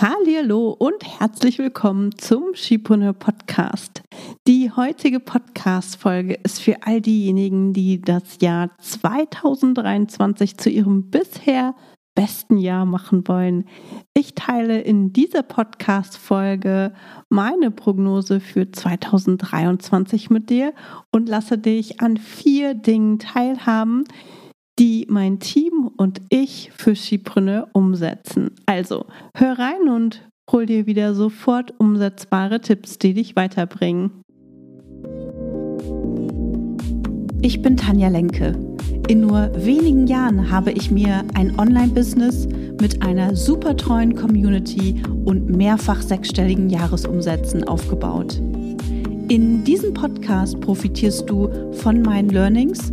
Hallo und herzlich willkommen zum Schipone Podcast. Die heutige Podcast-Folge ist für all diejenigen, die das Jahr 2023 zu ihrem bisher besten Jahr machen wollen. Ich teile in dieser Podcast-Folge meine Prognose für 2023 mit dir und lasse dich an vier Dingen teilhaben, die mein Team und ich für Skipreneur umsetzen. Also hör rein und hol dir wieder sofort umsetzbare Tipps, die dich weiterbringen. Ich bin Tanja Lenke. In nur wenigen Jahren habe ich mir ein Online-Business mit einer super treuen Community und mehrfach sechsstelligen Jahresumsätzen aufgebaut. In diesem Podcast profitierst du von meinen Learnings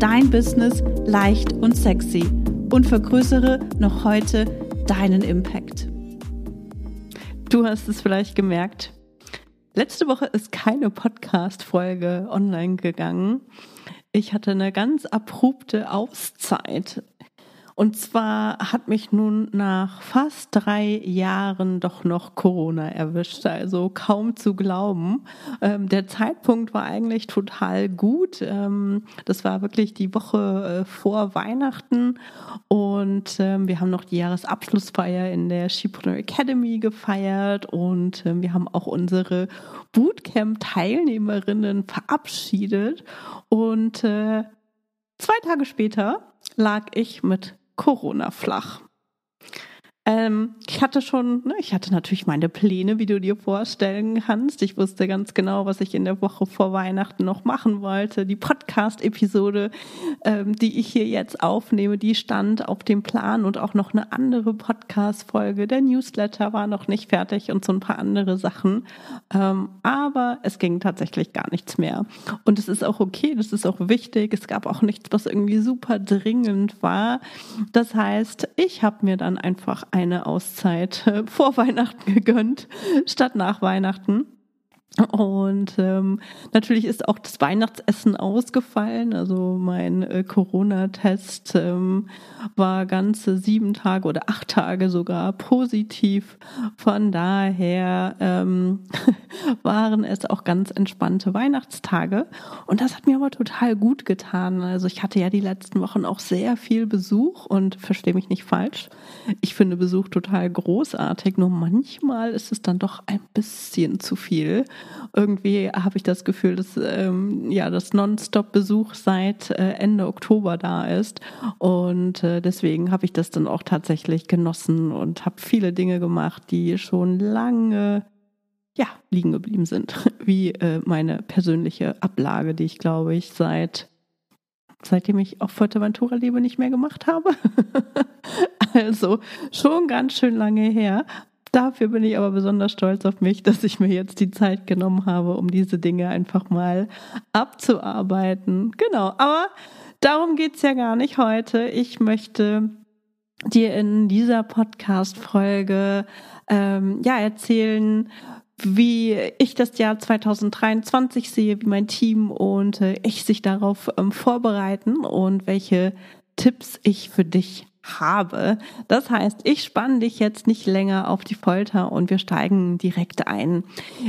dein Business leicht und sexy und vergrößere noch heute deinen Impact. Du hast es vielleicht gemerkt. Letzte Woche ist keine Podcast-Folge online gegangen. Ich hatte eine ganz abrupte Auszeit. Und zwar hat mich nun nach fast drei Jahren doch noch Corona erwischt, also kaum zu glauben. Ähm, der Zeitpunkt war eigentlich total gut. Ähm, das war wirklich die Woche äh, vor Weihnachten und ähm, wir haben noch die Jahresabschlussfeier in der Shipreneur Academy gefeiert und ähm, wir haben auch unsere Bootcamp-Teilnehmerinnen verabschiedet und äh, zwei Tage später lag ich mit Corona flach. Ähm, ich hatte schon, ne, ich hatte natürlich meine Pläne, wie du dir vorstellen kannst. Ich wusste ganz genau, was ich in der Woche vor Weihnachten noch machen wollte. Die Podcast-Episode, ähm, die ich hier jetzt aufnehme, die stand auf dem Plan und auch noch eine andere Podcast-Folge. Der Newsletter war noch nicht fertig und so ein paar andere Sachen. Ähm, aber es ging tatsächlich gar nichts mehr. Und es ist auch okay, das ist auch wichtig. Es gab auch nichts, was irgendwie super dringend war. Das heißt, ich habe mir dann einfach eine Auszeit äh, vor Weihnachten gegönnt, statt nach Weihnachten. Und ähm, natürlich ist auch das Weihnachtsessen ausgefallen. Also mein äh, Corona-Test ähm, war ganze sieben Tage oder acht Tage sogar positiv. Von daher ähm, waren es auch ganz entspannte Weihnachtstage. Und das hat mir aber total gut getan. Also ich hatte ja die letzten Wochen auch sehr viel Besuch und verstehe mich nicht falsch. Ich finde Besuch total großartig. Nur manchmal ist es dann doch ein bisschen zu viel irgendwie habe ich das Gefühl, dass ähm, ja das Nonstop-Besuch seit äh, Ende Oktober da ist. Und äh, deswegen habe ich das dann auch tatsächlich genossen und habe viele Dinge gemacht, die schon lange ja, liegen geblieben sind, wie äh, meine persönliche Ablage, die ich glaube ich seit seitdem ich auf Fuerteventura lebe, nicht mehr gemacht habe. also schon ganz schön lange her. Dafür bin ich aber besonders stolz auf mich, dass ich mir jetzt die Zeit genommen habe, um diese Dinge einfach mal abzuarbeiten. Genau, aber darum geht's ja gar nicht heute. Ich möchte dir in dieser Podcast-Folge ähm, ja erzählen, wie ich das Jahr 2023 sehe, wie mein Team und äh, ich sich darauf ähm, vorbereiten und welche Tipps ich für dich habe. Das heißt, ich spanne dich jetzt nicht länger auf die Folter und wir steigen direkt ein.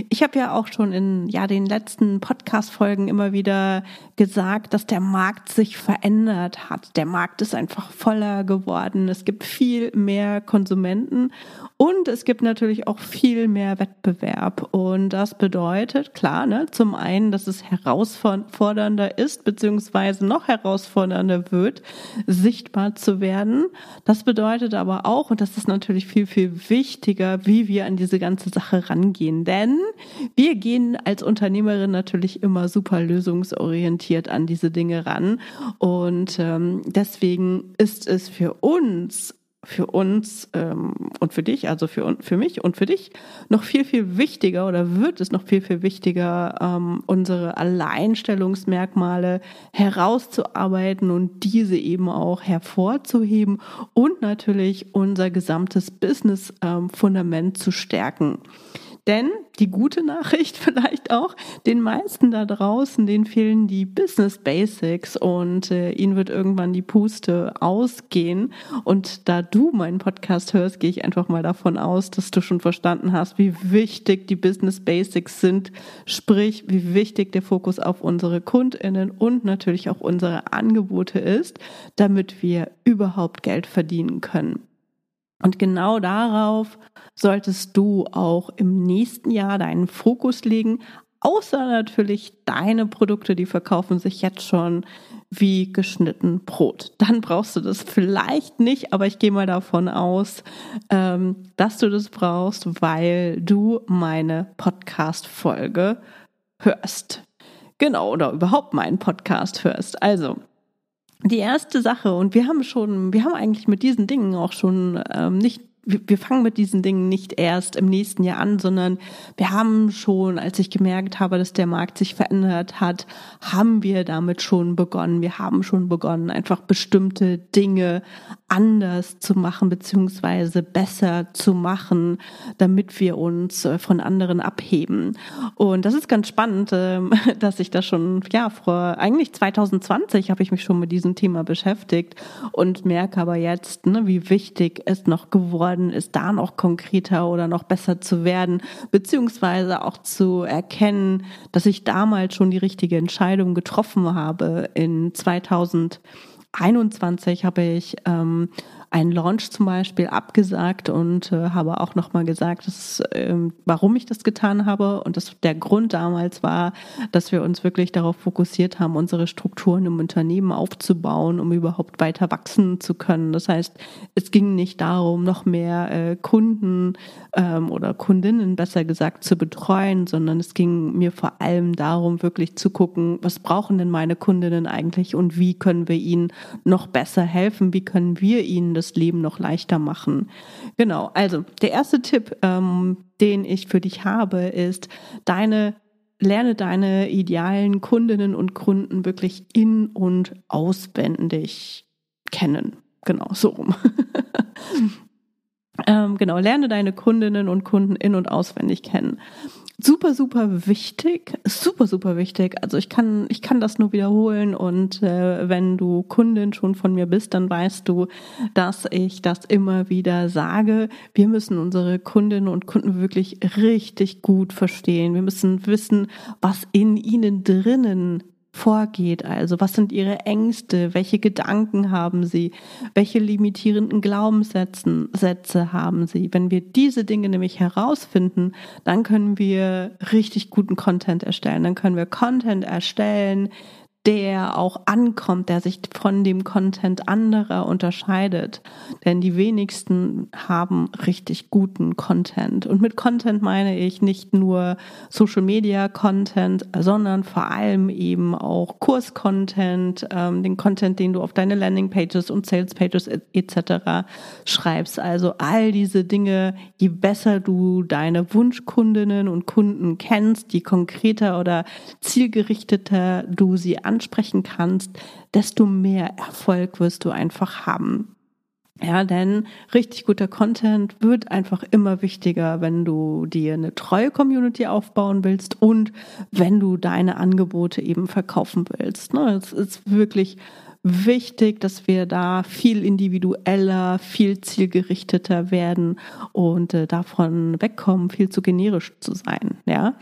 Ich habe ja auch schon in ja den letzten Podcast Folgen immer wieder gesagt, dass der Markt sich verändert hat. Der Markt ist einfach voller geworden. Es gibt viel mehr Konsumenten und es gibt natürlich auch viel mehr Wettbewerb. Und das bedeutet, klar, ne, zum einen, dass es herausfordernder ist, beziehungsweise noch herausfordernder wird, sichtbar zu werden. Das bedeutet aber auch, und das ist natürlich viel, viel wichtiger, wie wir an diese ganze Sache rangehen. Denn wir gehen als Unternehmerin natürlich immer super lösungsorientiert an diese Dinge ran. Und ähm, deswegen ist es für uns für uns ähm, und für dich, also für, für mich und für dich, noch viel, viel wichtiger oder wird es noch viel, viel wichtiger, ähm, unsere Alleinstellungsmerkmale herauszuarbeiten und diese eben auch hervorzuheben und natürlich unser gesamtes Business-Fundament ähm, zu stärken. Denn die gute Nachricht vielleicht auch, den meisten da draußen, denen fehlen die Business Basics und äh, ihnen wird irgendwann die Puste ausgehen. Und da du meinen Podcast hörst, gehe ich einfach mal davon aus, dass du schon verstanden hast, wie wichtig die Business Basics sind, sprich, wie wichtig der Fokus auf unsere Kundinnen und natürlich auch unsere Angebote ist, damit wir überhaupt Geld verdienen können. Und genau darauf solltest du auch im nächsten Jahr deinen Fokus legen, außer natürlich deine Produkte, die verkaufen sich jetzt schon wie geschnitten Brot. Dann brauchst du das vielleicht nicht, aber ich gehe mal davon aus, ähm, dass du das brauchst, weil du meine Podcast-Folge hörst. Genau, oder überhaupt meinen Podcast hörst. Also, die erste Sache, und wir haben schon, wir haben eigentlich mit diesen Dingen auch schon ähm, nicht wir fangen mit diesen Dingen nicht erst im nächsten Jahr an, sondern wir haben schon, als ich gemerkt habe, dass der Markt sich verändert hat, haben wir damit schon begonnen. Wir haben schon begonnen, einfach bestimmte Dinge anders zu machen, beziehungsweise besser zu machen, damit wir uns äh, von anderen abheben. Und das ist ganz spannend, ähm, dass ich das schon, ja, vor eigentlich 2020 habe ich mich schon mit diesem Thema beschäftigt und merke aber jetzt, ne, wie wichtig es noch geworden geworden ist, da noch konkreter oder noch besser zu werden, beziehungsweise auch zu erkennen, dass ich damals schon die richtige Entscheidung getroffen habe. In 2021 habe ich ähm, einen Launch zum Beispiel abgesagt und äh, habe auch nochmal gesagt, dass, äh, warum ich das getan habe. Und das, der Grund damals war, dass wir uns wirklich darauf fokussiert haben, unsere Strukturen im Unternehmen aufzubauen, um überhaupt weiter wachsen zu können. Das heißt, es ging nicht darum, noch mehr äh, Kunden ähm, oder Kundinnen besser gesagt zu betreuen, sondern es ging mir vor allem darum, wirklich zu gucken, was brauchen denn meine Kundinnen eigentlich und wie können wir ihnen noch besser helfen, wie können wir ihnen das Leben noch leichter machen. Genau, also der erste Tipp, ähm, den ich für dich habe, ist deine lerne deine idealen Kundinnen und Kunden wirklich in und auswendig kennen. Genau, so rum. ähm, genau, lerne deine Kundinnen und Kunden in und auswendig kennen super, super wichtig, super, super wichtig. Also ich kann, ich kann das nur wiederholen und äh, wenn du Kundin schon von mir bist, dann weißt du, dass ich das immer wieder sage. Wir müssen unsere Kundinnen und Kunden wirklich richtig gut verstehen. Wir müssen wissen, was in ihnen drinnen vorgeht. Also was sind ihre Ängste? Welche Gedanken haben sie? Welche limitierenden Glaubenssätze Sätze haben sie? Wenn wir diese Dinge nämlich herausfinden, dann können wir richtig guten Content erstellen. Dann können wir Content erstellen, der auch ankommt, der sich von dem Content anderer unterscheidet. Denn die wenigsten haben richtig guten Content. Und mit Content meine ich nicht nur Social Media Content, sondern vor allem eben auch Kurs-Content, ähm, den Content, den du auf deine Landing-Pages und Sales-Pages etc. schreibst. Also all diese Dinge, je besser du deine Wunschkundinnen und Kunden kennst, je konkreter oder zielgerichteter du sie ansprechen kannst, desto mehr Erfolg wirst du einfach haben. Ja, denn richtig guter Content wird einfach immer wichtiger, wenn du dir eine treue Community aufbauen willst und wenn du deine Angebote eben verkaufen willst. Ne, es ist wirklich wichtig, dass wir da viel individueller, viel zielgerichteter werden und äh, davon wegkommen, viel zu generisch zu sein. Ja,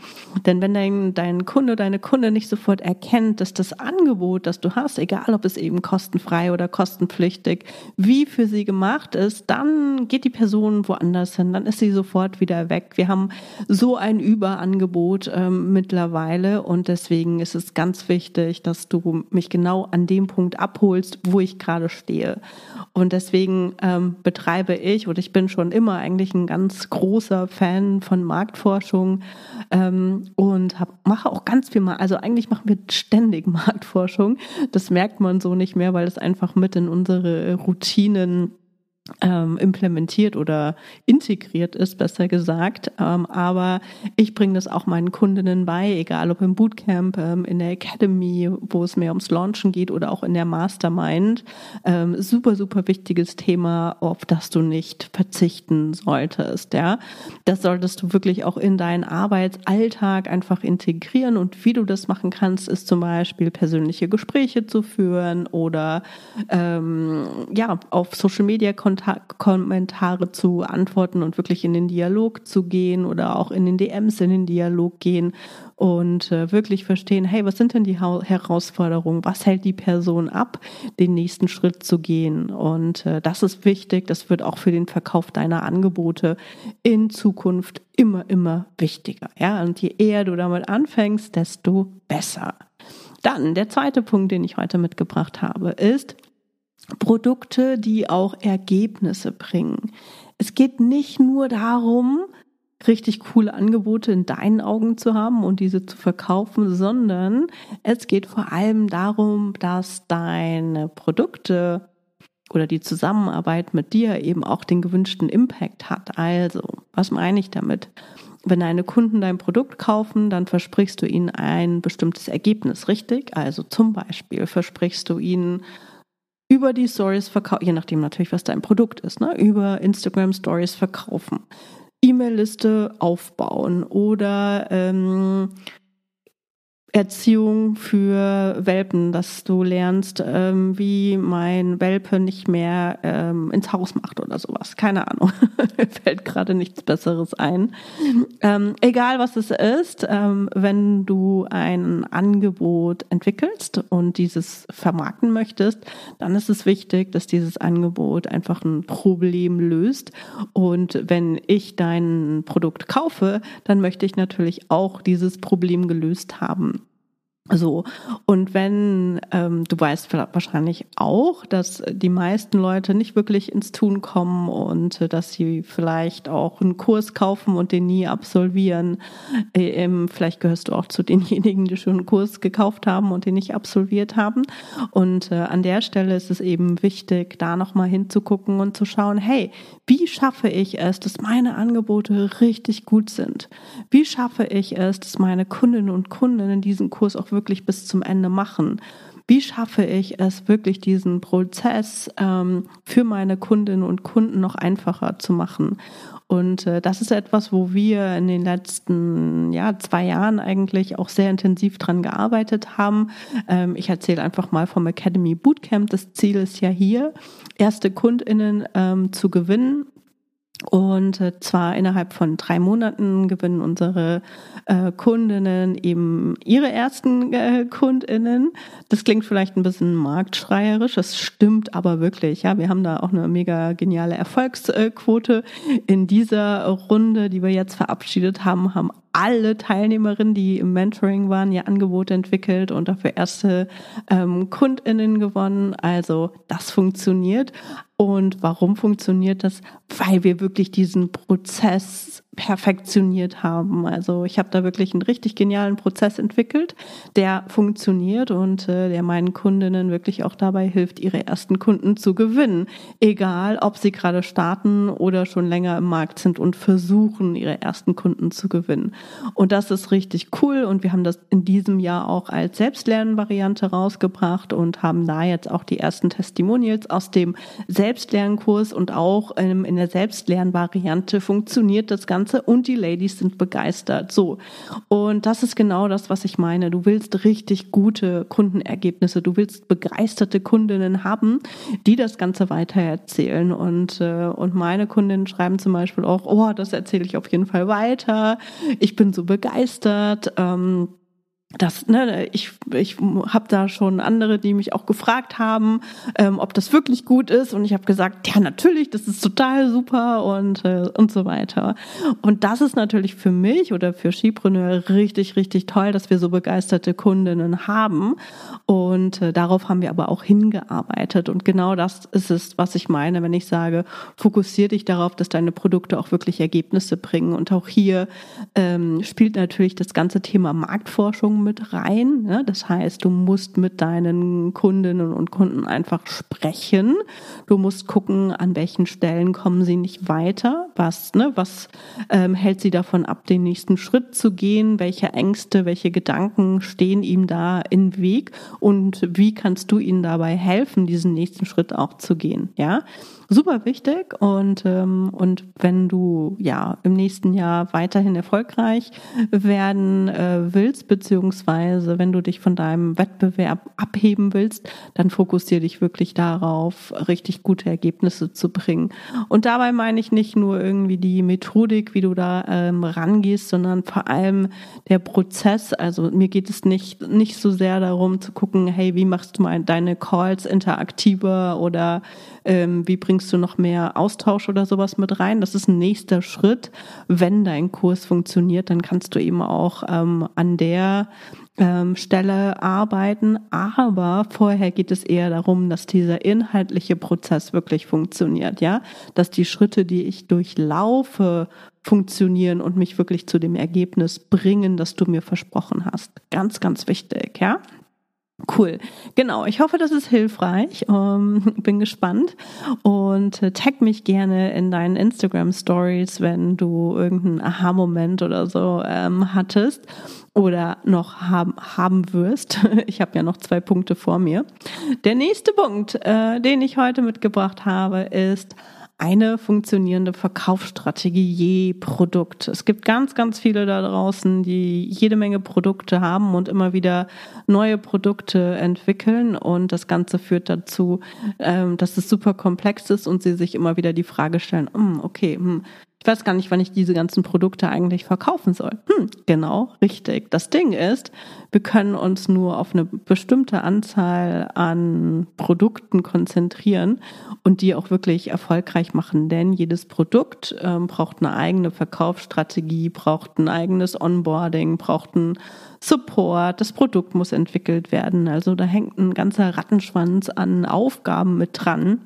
denn wenn dein, dein Kunde, deine Kunde nicht sofort erkennt, dass das Angebot, das du hast, egal ob es eben kostenfrei oder kostenpflichtig, wie für sie gemacht ist, dann geht die Person woanders hin, dann ist sie sofort wieder weg. Wir haben so ein Überangebot ähm, mittlerweile und deswegen ist es ganz wichtig, dass du mich genau an dem Punkt ab abholst, wo ich gerade stehe. Und deswegen ähm, betreibe ich, oder ich bin schon immer eigentlich ein ganz großer Fan von Marktforschung ähm, und hab, mache auch ganz viel mal, also eigentlich machen wir ständig Marktforschung. Das merkt man so nicht mehr, weil es einfach mit in unsere Routinen ähm, implementiert oder integriert ist, besser gesagt. Ähm, aber ich bringe das auch meinen Kundinnen bei, egal ob im Bootcamp, ähm, in der Academy, wo es mehr ums Launchen geht oder auch in der Mastermind. Ähm, super, super wichtiges Thema, auf das du nicht verzichten solltest. Ja, das solltest du wirklich auch in deinen Arbeitsalltag einfach integrieren. Und wie du das machen kannst, ist zum Beispiel persönliche Gespräche zu führen oder ähm, ja auf Social Media Kontakt Kommentare zu antworten und wirklich in den Dialog zu gehen oder auch in den DMs in den Dialog gehen und äh, wirklich verstehen, hey, was sind denn die ha Herausforderungen? Was hält die Person ab, den nächsten Schritt zu gehen? Und äh, das ist wichtig. Das wird auch für den Verkauf deiner Angebote in Zukunft immer, immer wichtiger. Ja, und je eher du damit anfängst, desto besser. Dann der zweite Punkt, den ich heute mitgebracht habe, ist, Produkte, die auch Ergebnisse bringen. Es geht nicht nur darum, richtig coole Angebote in deinen Augen zu haben und diese zu verkaufen, sondern es geht vor allem darum, dass deine Produkte oder die Zusammenarbeit mit dir eben auch den gewünschten Impact hat. Also, was meine ich damit? Wenn deine Kunden dein Produkt kaufen, dann versprichst du ihnen ein bestimmtes Ergebnis, richtig? Also zum Beispiel versprichst du ihnen über die Stories verkaufen, je nachdem natürlich, was dein Produkt ist, ne? über Instagram Stories verkaufen, E-Mail-Liste aufbauen oder ähm, Erziehung für Welpen, dass du lernst, ähm, wie mein Welpe nicht mehr ähm, ins Haus macht oder sowas. Keine Ahnung. Mir fällt gerade nichts Besseres ein. Ähm, egal was es ist, ähm, wenn du ein Angebot entwickelst und dieses vermarkten möchtest, dann ist es wichtig, dass dieses Angebot einfach ein Problem löst. Und wenn ich dein Produkt kaufe, dann möchte ich natürlich auch dieses Problem gelöst haben. So, und wenn, ähm, du weißt wahrscheinlich auch, dass die meisten Leute nicht wirklich ins Tun kommen und äh, dass sie vielleicht auch einen Kurs kaufen und den nie absolvieren. Äh, ähm, vielleicht gehörst du auch zu denjenigen, die schon einen Kurs gekauft haben und den nicht absolviert haben. Und äh, an der Stelle ist es eben wichtig, da nochmal hinzugucken und zu schauen, hey, wie schaffe ich es, dass meine Angebote richtig gut sind? Wie schaffe ich es, dass meine Kundinnen und Kunden in diesen Kurs auch wirklich bis zum Ende machen? Wie schaffe ich es wirklich, diesen Prozess ähm, für meine Kundinnen und Kunden noch einfacher zu machen? Und äh, das ist etwas, wo wir in den letzten ja, zwei Jahren eigentlich auch sehr intensiv dran gearbeitet haben. Ähm, ich erzähle einfach mal vom Academy Bootcamp. Das Ziel ist ja hier, erste KundInnen ähm, zu gewinnen und äh, zwar innerhalb von drei Monaten gewinnen unsere äh, Kundinnen eben ihre ersten äh, Kundinnen. Das klingt vielleicht ein bisschen marktschreierisch, das stimmt aber wirklich. Ja, wir haben da auch eine mega geniale Erfolgsquote. In dieser Runde, die wir jetzt verabschiedet haben, haben alle Teilnehmerinnen, die im Mentoring waren, ihr Angebot entwickelt und dafür erste ähm, KundInnen gewonnen. Also das funktioniert. Und warum funktioniert das? Weil wir wirklich diesen Prozess perfektioniert haben. Also ich habe da wirklich einen richtig genialen Prozess entwickelt, der funktioniert und äh, der meinen Kundinnen wirklich auch dabei hilft, ihre ersten Kunden zu gewinnen. Egal, ob sie gerade starten oder schon länger im Markt sind und versuchen, ihre ersten Kunden zu gewinnen. Und das ist richtig cool und wir haben das in diesem Jahr auch als Selbstlernen-Variante rausgebracht und haben da jetzt auch die ersten Testimonials aus dem Selbstlernkurs und auch ähm, in der Selbstlernvariante funktioniert das Ganze Ganze und die Ladies sind begeistert. So. Und das ist genau das, was ich meine. Du willst richtig gute Kundenergebnisse. Du willst begeisterte Kundinnen haben, die das Ganze weitererzählen. Und, äh, und meine Kundinnen schreiben zum Beispiel auch, oh, das erzähle ich auf jeden Fall weiter. Ich bin so begeistert. Ähm, das, ne, ich, ich habe da schon andere, die mich auch gefragt haben, ähm, ob das wirklich gut ist. Und ich habe gesagt, ja, natürlich, das ist total super und, äh, und so weiter. Und das ist natürlich für mich oder für Skipreneur richtig, richtig toll, dass wir so begeisterte Kundinnen haben. Und äh, darauf haben wir aber auch hingearbeitet. Und genau das ist es, was ich meine, wenn ich sage, fokussier dich darauf, dass deine Produkte auch wirklich Ergebnisse bringen. Und auch hier ähm, spielt natürlich das ganze Thema Marktforschung Mit rein. Ja? Das heißt, du musst mit deinen Kundinnen und Kunden einfach sprechen. Du musst gucken, an welchen Stellen kommen sie nicht weiter. Was, ne, was ähm, hält sie davon ab, den nächsten Schritt zu gehen? Welche Ängste, welche Gedanken stehen ihm da im Weg? Und wie kannst du ihnen dabei helfen, diesen nächsten Schritt auch zu gehen? Ja, super wichtig. Und, ähm, und wenn du ja im nächsten Jahr weiterhin erfolgreich werden äh, willst, beziehungsweise wenn du dich von deinem Wettbewerb abheben willst, dann fokussiere dich wirklich darauf, richtig gute Ergebnisse zu bringen. Und dabei meine ich nicht nur irgendwie die Methodik, wie du da ähm, rangehst, sondern vor allem der Prozess. Also mir geht es nicht, nicht so sehr darum zu gucken, hey, wie machst du mal deine Calls interaktiver oder ähm, wie bringst du noch mehr Austausch oder sowas mit rein. Das ist ein nächster Schritt. Wenn dein Kurs funktioniert, dann kannst du eben auch ähm, an der ähm, Stelle arbeiten. Aber vorher geht es eher darum, dass dieser inhaltliche Prozess wirklich funktioniert, ja, dass die Schritte, die ich durchlaufe, funktionieren und mich wirklich zu dem Ergebnis bringen, das du mir versprochen hast. Ganz, ganz wichtig, ja. Cool. Genau. Ich hoffe, das ist hilfreich. Ähm, bin gespannt und äh, tag mich gerne in deinen Instagram Stories, wenn du irgendeinen Aha-Moment oder so ähm, hattest oder noch haben, haben wirst. Ich habe ja noch zwei Punkte vor mir. Der nächste Punkt, äh, den ich heute mitgebracht habe, ist eine funktionierende Verkaufsstrategie je Produkt. Es gibt ganz, ganz viele da draußen, die jede Menge Produkte haben und immer wieder neue Produkte entwickeln. Und das Ganze führt dazu, ähm, dass es super komplex ist und sie sich immer wieder die Frage stellen, hm, okay, hm, ich weiß gar nicht, wann ich diese ganzen Produkte eigentlich verkaufen soll. Hm, genau, richtig. Das Ding ist, wir können uns nur auf eine bestimmte Anzahl an Produkten konzentrieren und die auch wirklich erfolgreich machen. Denn jedes Produkt ähm, braucht eine eigene Verkaufsstrategie, braucht ein eigenes Onboarding, braucht einen Support. Das Produkt muss entwickelt werden. Also da hängt ein ganzer Rattenschwanz an Aufgaben mit dran.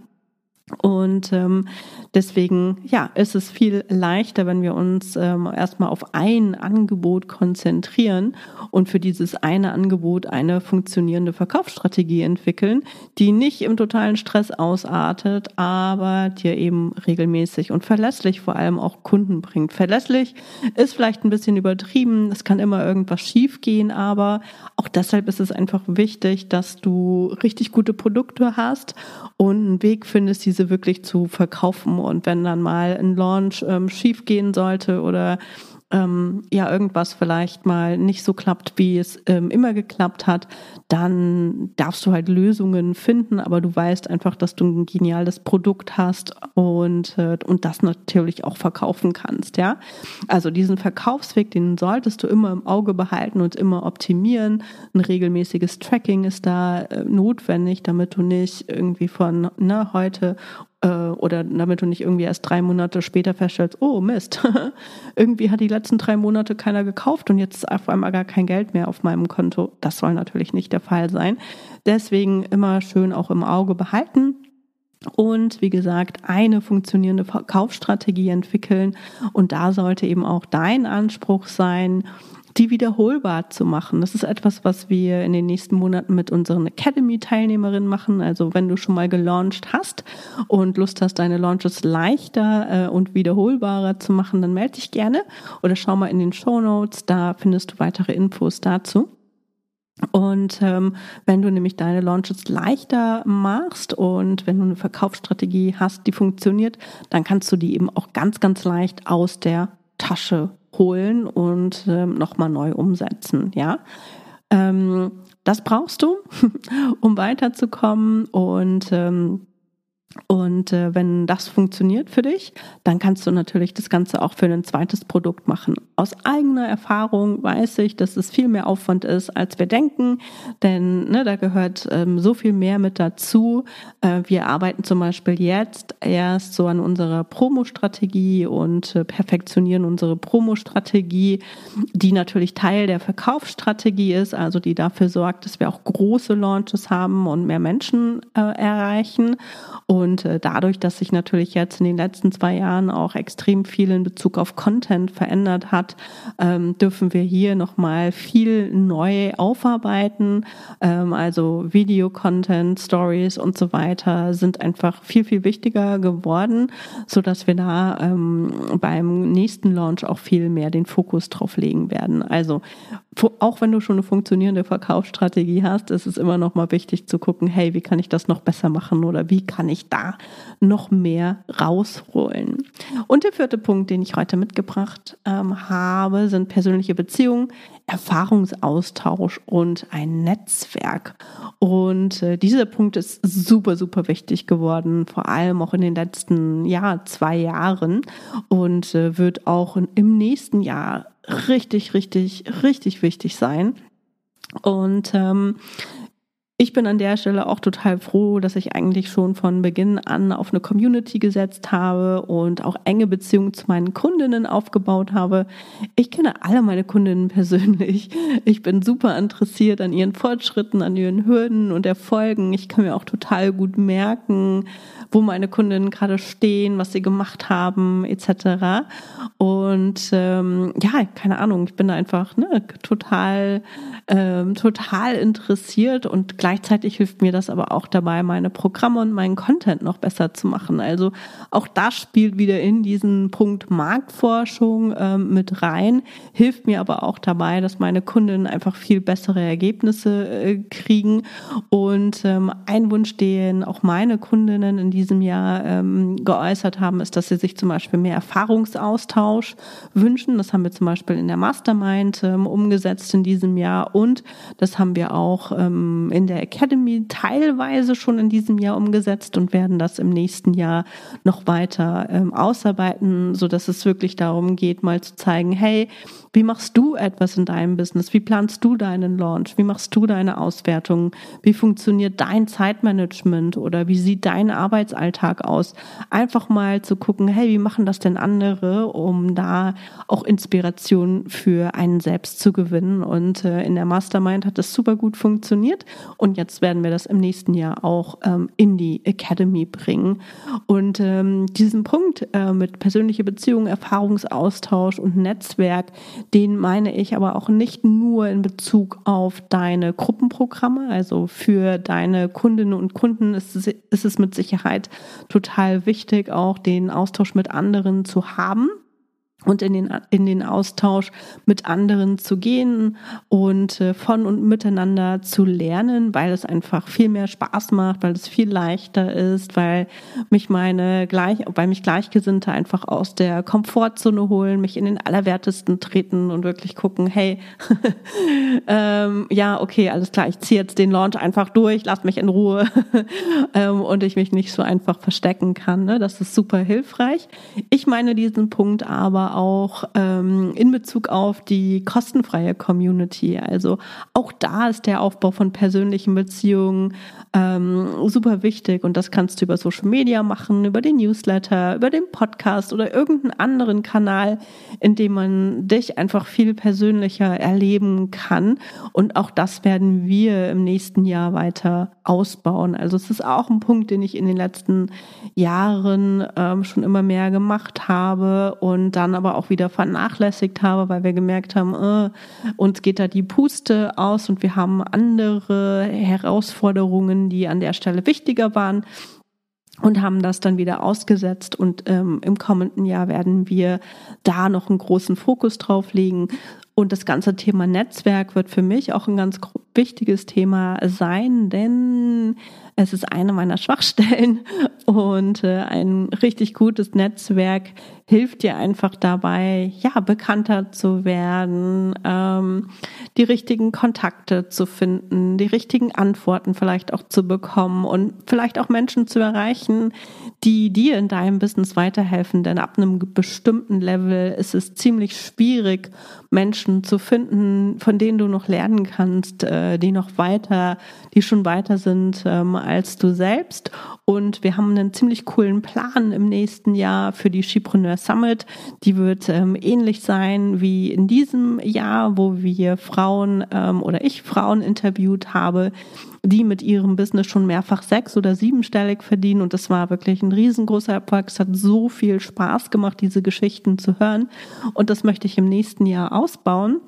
Und ähm, deswegen, ja, ist es viel leichter, wenn wir uns ähm, erstmal auf ein Angebot konzentrieren und für dieses eine Angebot eine funktionierende Verkaufsstrategie entwickeln, die nicht im totalen Stress ausartet, aber dir eben regelmäßig und verlässlich vor allem auch Kunden bringt. Verlässlich ist vielleicht ein bisschen übertrieben, es kann immer irgendwas schiefgehen, aber auch deshalb ist es einfach wichtig, dass du richtig gute Produkte hast und einen Weg findest, diese wirklich zu verkaufen. Und wenn dann mal ein Launch ähm, schief gehen sollte oder ähm, ja irgendwas vielleicht mal nicht so klappt, wie es ähm, immer geklappt hat, dann darfst du halt Lösungen finden, aber du weißt einfach, dass du ein geniales Produkt hast und, äh, und das natürlich auch verkaufen kannst, ja. Also diesen Verkaufsweg, den solltest du immer im Auge behalten und immer optimieren. Ein regelmäßiges Tracking ist da äh, notwendig, damit du nicht irgendwie von ne, heute oder damit du nicht irgendwie erst drei Monate später feststellst, oh Mist, irgendwie hat die letzten drei Monate keiner gekauft und jetzt ist auf einmal gar kein Geld mehr auf meinem Konto. Das soll natürlich nicht der Fall sein. Deswegen immer schön auch im Auge behalten. Und wie gesagt, eine funktionierende Verkaufsstrategie entwickeln. Und da sollte eben auch dein Anspruch sein, die wiederholbar zu machen. Das ist etwas, was wir in den nächsten Monaten mit unseren Academy-Teilnehmerinnen machen. Also wenn du schon mal gelauncht hast und Lust hast, deine Launches leichter äh, und wiederholbarer zu machen, dann melde dich gerne oder schau mal in den Show Notes. Da findest du weitere Infos dazu. Und ähm, wenn du nämlich deine Launches leichter machst und wenn du eine Verkaufsstrategie hast, die funktioniert, dann kannst du die eben auch ganz, ganz leicht aus der Tasche holen und ähm, nochmal neu umsetzen, ja. Ähm, das brauchst du, um weiterzukommen und ähm, und äh, wenn das funktioniert für dich, dann kannst du natürlich das Ganze auch für ein zweites Produkt machen. Aus eigener Erfahrung weiß ich, dass es viel mehr Aufwand ist, als wir denken, denn ne, da gehört ähm, so viel mehr mit dazu. Äh, wir arbeiten zum Beispiel jetzt erst so an unserer Promo-Strategie und äh, perfektionieren unsere Promo-Strategie, die natürlich Teil der Verkaufsstrategie ist, also die dafür sorgt, dass wir auch große Launches haben und mehr Menschen äh, erreichen. Und Und äh, dadurch, dass sich natürlich jetzt in den letzten zwei Jahren auch extrem viel in Bezug auf Content verändert hat, ähm, dürfen wir hier nochmal viel neu aufarbeiten. Ähm, also Video-Content, Stories und so weiter sind einfach viel, viel wichtiger geworden, so dass wir da ähm, beim nächsten Launch auch viel mehr den Fokus drauf legen werden. Also auch wenn du schon eine funktionierende Verkaufsstrategie hast, ist es immer noch mal wichtig zu gucken, hey, wie kann ich das noch besser machen oder wie kann ich da noch mehr rausholen? Und der vierte Punkt, den ich heute mitgebracht ähm, habe, sind persönliche Beziehungen, Erfahrungsaustausch und ein Netzwerk. Und äh, dieser Punkt ist super, super wichtig geworden, vor allem auch in den letzten ja, zwei Jahren und äh, wird auch im nächsten Jahr richtig, richtig, richtig wichtig sein. Und ähm, ich bin an der Stelle auch total froh, dass ich eigentlich schon von Beginn an auf eine Community gesetzt habe und auch enge Beziehungen zu meinen Kundinnen aufgebaut habe. Ich kenne alle meine Kundinnen persönlich. Ich bin super interessiert an ihren Fortschritten, an ihren Hürden und Erfolgen. Ich kann mir auch total gut merken, wo meine Kundinnen gerade stehen, was sie gemacht haben, etc. Und ähm, ja, keine Ahnung, ich bin einfach ne, total, ähm, total interessiert und gleichzeitig hilft mir das aber auch dabei, meine Programme und meinen Content noch besser zu machen. Also auch das spielt wieder in diesen Punkt Marktforschung ähm, mit rein, hilft mir aber auch dabei, dass meine Kundinnen einfach viel bessere Ergebnisse äh, kriegen. Und ähm, ein Wunsch, den auch meine Kundinnen in diesem Jahr ähm, geäußert haben, ist, dass sie sich zum Beispiel mehr Erfahrungsaustausch wünschen. Das haben wir zum Beispiel in der Mastermind ähm, umgesetzt in diesem Jahr und das haben wir auch ähm, in der der Academy teilweise schon in diesem Jahr umgesetzt und werden das im nächsten Jahr noch weiter ähm, ausarbeiten, so dass es wirklich darum geht, mal zu zeigen, hey, wie machst du etwas in deinem Business? Wie planst du deinen Launch? Wie machst du deine Auswertung? Wie funktioniert dein Zeitmanagement oder wie sieht dein Arbeitsalltag aus? Einfach mal zu gucken, hey, wie machen das denn andere, um da auch Inspiration für einen selbst zu gewinnen. Und äh, in der Mastermind hat das super gut funktioniert. Und jetzt werden wir das im nächsten Jahr auch ähm, in die Academy bringen. Und ähm, diesen Punkt äh, mit persönliche Beziehungen, Erfahrungsaustausch und Netzwerk, den meine ich aber auch nicht nur in Bezug auf deine Gruppenprogramme, also für deine Kundinnen und Kunden ist es, ist es mit Sicherheit total wichtig, auch den Austausch mit anderen zu haben und in den, in den Austausch mit anderen zu gehen und äh, von und miteinander zu lernen, weil es einfach viel mehr Spaß macht, weil es viel leichter ist, weil mich meine gleich, weil mich Gleichgesinnte einfach aus der Komfortzone holen, mich in den Allerwertesten treten und wirklich gucken, hey, ähm, ja, okay, alles klar, ich ziehe jetzt den Launch einfach durch, lass mich in Ruhe ähm, und ich mich nicht so einfach verstecken kann. Ne? Das ist super hilfreich. Ich meine diesen Punkt aber auch ähm, in Bezug auf die kostenfreie Community. Also auch da ist der Aufbau von persönlichen Beziehungen ähm, super wichtig und das kannst du über Social Media machen, über den Newsletter, über den Podcast oder irgendeinen anderen Kanal, in dem man dich einfach viel persönlicher erleben kann. Und auch das werden wir im nächsten Jahr weiter ausbauen. Also es ist auch ein Punkt, den ich in den letzten Jahren ähm, schon immer mehr gemacht habe und dann aber auch wieder vernachlässigt habe, weil wir gemerkt haben, äh, uns geht da die Puste aus und wir haben andere Herausforderungen, die an der Stelle wichtiger waren und haben das dann wieder ausgesetzt und ähm, im kommenden Jahr werden wir da noch einen großen Fokus drauf legen und das ganze Thema Netzwerk wird für mich auch ein ganz wichtiges Thema sein, denn es ist eine meiner Schwachstellen und äh, ein richtig gutes Netzwerk hilft dir einfach dabei, ja, bekannter zu werden, ähm, die richtigen Kontakte zu finden, die richtigen Antworten vielleicht auch zu bekommen und vielleicht auch Menschen zu erreichen, die dir in deinem Business weiterhelfen. Denn ab einem bestimmten Level ist es ziemlich schwierig, Menschen zu finden, von denen du noch lernen kannst, äh, die noch weiter, die schon weiter sind ähm, als du selbst. Und wir haben einen ziemlich coolen Plan im nächsten Jahr für die Skipreneur Summit. Die wird ähm, ähnlich sein wie in diesem Jahr, wo wir Frauen ähm, oder ich Frauen interviewt habe, die mit ihrem Business schon mehrfach sechs- oder siebenstellig verdienen. Und das war wirklich ein riesengroßer Erfolg. Es hat so viel Spaß gemacht, diese Geschichten zu hören. Und das möchte ich im nächsten Jahr ausbauen.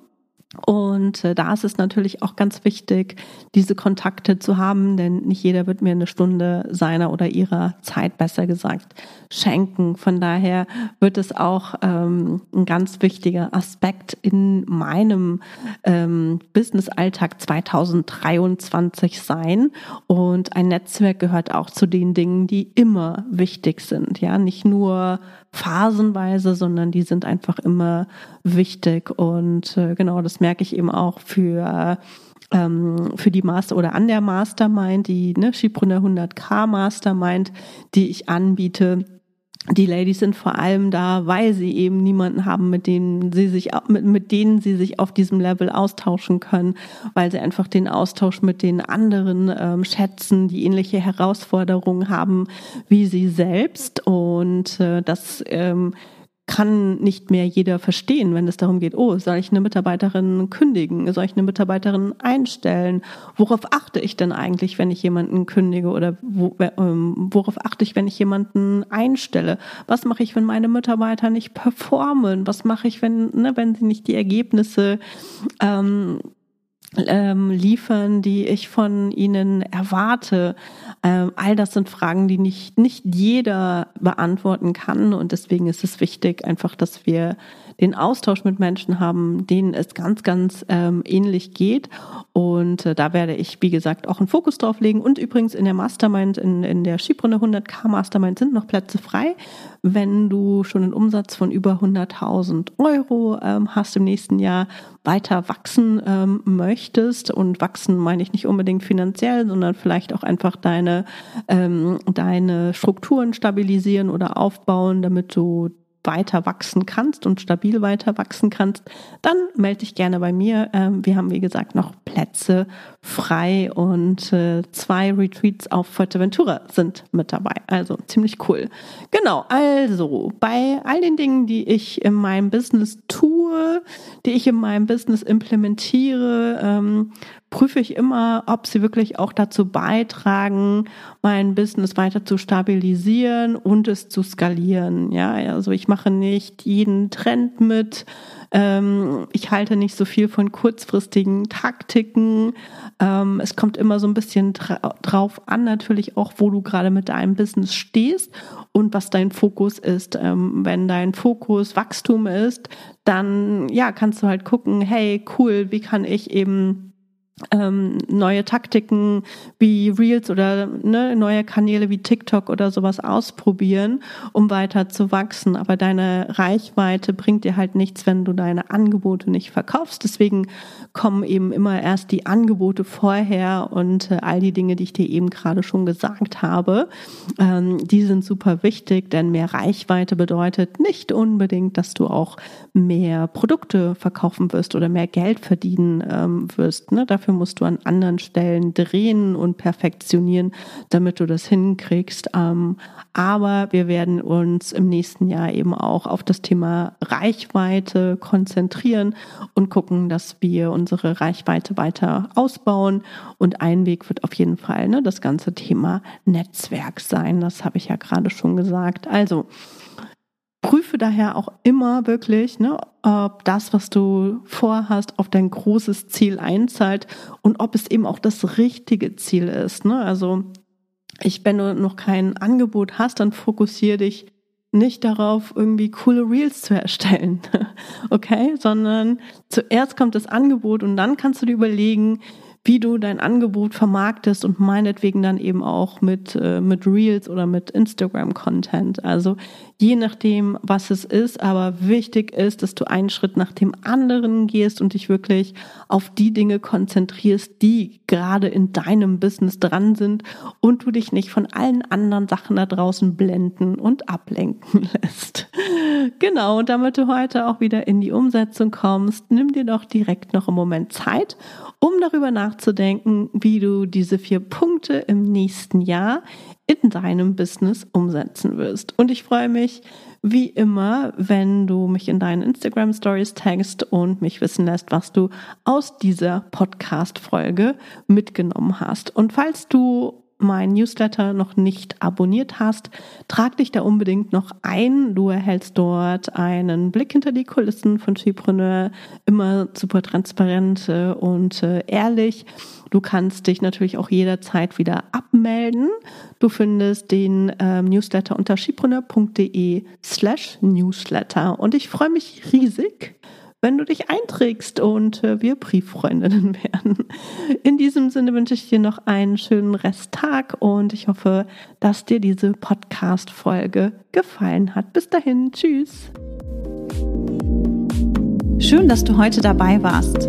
Und äh, da ist es natürlich auch ganz wichtig, diese Kontakte zu haben, denn nicht jeder wird mir eine Stunde seiner oder ihrer Zeit, besser gesagt, schenken. Von daher wird es auch ähm, ein ganz wichtiger Aspekt in meinem ähm, Business-Alltag 2023 sein. Und ein Netzwerk gehört auch zu den Dingen, die immer wichtig sind. Ja, nicht nur phasenweise, sondern die sind einfach immer wichtig. Und äh, genau, das merke ich eben auch für ähm, für die Master oder an der Mastermind, die ne, Schiebrunner 100k Mastermind, die ich anbiete die Ladies sind vor allem da, weil sie eben niemanden haben, mit denen sie sich mit, mit denen sie sich auf diesem Level austauschen können, weil sie einfach den Austausch mit den anderen ähm, schätzen, die ähnliche Herausforderungen haben wie sie selbst. Und äh, das ähm, kann nicht mehr jeder verstehen, wenn es darum geht, oh, soll ich eine Mitarbeiterin kündigen? Soll ich eine Mitarbeiterin einstellen? Worauf achte ich denn eigentlich, wenn ich jemanden kündige oder wo, ähm, worauf achte ich, wenn ich jemanden einstelle? Was mache ich, wenn meine Mitarbeiter nicht performen? Was mache ich, wenn, ne, wenn sie nicht die Ergebnisse ähm, ähm, liefern, die ich von ihnen erwarte. Ähm, all das sind Fragen, die nicht, nicht jeder beantworten kann. Und deswegen ist es wichtig, einfach, dass wir den Austausch mit Menschen haben, denen es ganz, ganz ähm, ähnlich geht. Und äh, da werde ich, wie gesagt, auch einen Fokus drauf legen. Und übrigens in der Mastermind, in, in der Skibrunde 100k Mastermind sind noch Plätze frei. Wenn du schon einen Umsatz von über 100.000 Euro ähm, hast im nächsten Jahr, weiter wachsen ähm, möchtest und wachsen meine ich nicht unbedingt finanziell, sondern vielleicht auch einfach deine, ähm, deine Strukturen stabilisieren oder aufbauen, damit du weiter wachsen kannst und stabil weiter wachsen kannst, dann melde dich gerne bei mir. Ähm, wir haben, wie gesagt, noch Plätze frei und äh, zwei Retreats auf Fuerteventura sind mit dabei. Also ziemlich cool. Genau, also bei all den Dingen, die ich in meinem Business tue, die ich in meinem Business implementiere, ähm, prüfe ich immer, ob sie wirklich auch dazu beitragen, mein Business weiter zu stabilisieren und es zu skalieren. Ja, also ich mache nicht jeden Trend mit. Ähm, ich halte nicht so viel von kurzfristigen Taktiken. Ähm, es kommt immer so ein bisschen drauf an, natürlich auch, wo du gerade mit deinem Business stehst und was dein Fokus ist. Ähm, wenn dein Fokus Wachstum ist, dann ja, kannst du halt gucken, hey, cool, wie kann ich eben ähm, neue Taktiken wie Reels oder ne, neue Kanäle wie TikTok oder sowas ausprobieren, um weiter zu wachsen. Aber deine Reichweite bringt dir halt nichts, wenn du deine Angebote nicht verkaufst. Deswegen kommen eben immer erst die Angebote vorher und äh, all die Dinge, die ich dir eben gerade schon gesagt habe, ähm, die sind super wichtig, denn mehr Reichweite bedeutet nicht unbedingt, dass du auch mehr Produkte verkaufen wirst oder mehr Geld verdienen ähm, wirst. Ne? Dafür Dafür musst du an anderen Stellen drehen und perfektionieren, damit du das hinkriegst. Ähm, aber wir werden uns im nächsten Jahr eben auch auf das Thema Reichweite konzentrieren und gucken, dass wir unsere Reichweite weiter ausbauen. Und ein Weg wird auf jeden Fall ne, das ganze Thema Netzwerk sein. Das habe ich ja gerade schon gesagt. Also, prüfe daher auch immer wirklich, ne, ob das, was du vorhast, auf dein großes Ziel einzahlt und ob es eben auch das richtige Ziel ist. Ne? Also ich, wenn du noch kein Angebot hast, dann fokussiere dich nicht darauf, irgendwie coole Reels zu erstellen, okay, sondern zuerst kommt das Angebot und dann kannst du dir überlegen, wie du dein Angebot vermarktest und meinetwegen dann eben auch mit, äh, mit Reels oder mit Instagram-Content. Also je nachdem, was es ist, aber wichtig ist, dass du einen Schritt nach dem anderen gehst und dich wirklich auf die Dinge konzentrierst, die gerade in deinem Business dran sind und du dich nicht von allen anderen Sachen da draußen blenden und ablenken lässt. Genau, und damit du heute auch wieder in die Umsetzung kommst, nimm dir doch direkt noch einen Moment Zeit, um darüber nachzudenken, wie du diese vier Punkte im nächsten Jahr in deinem Business umsetzen wirst. Und ich freue mich wie immer, wenn du mich in deinen Instagram Stories tagst und mich wissen lässt, was du aus dieser Podcast Folge mitgenommen hast. Und falls du mein Newsletter noch nicht abonniert hast, trag dich da unbedingt noch ein. Du erhältst dort einen Blick hinter die Kulissen von Skipreneur, immer super transparent äh, und äh, ehrlich. Du kannst dich natürlich auch jederzeit wieder abmelden. Du findest den ähm, Newsletter unter skipreneur.de slash Newsletter. Und ich freue mich riesig, wenn du dich einträgst und äh, wir Brieffreundinnen werden. In diesem Sinne wünsche ich dir noch einen schönen Resttag und ich hoffe, dass dir diese Podcast-Folge gefallen hat. Bis dahin, tschüss. Schön, dass du heute dabei warst.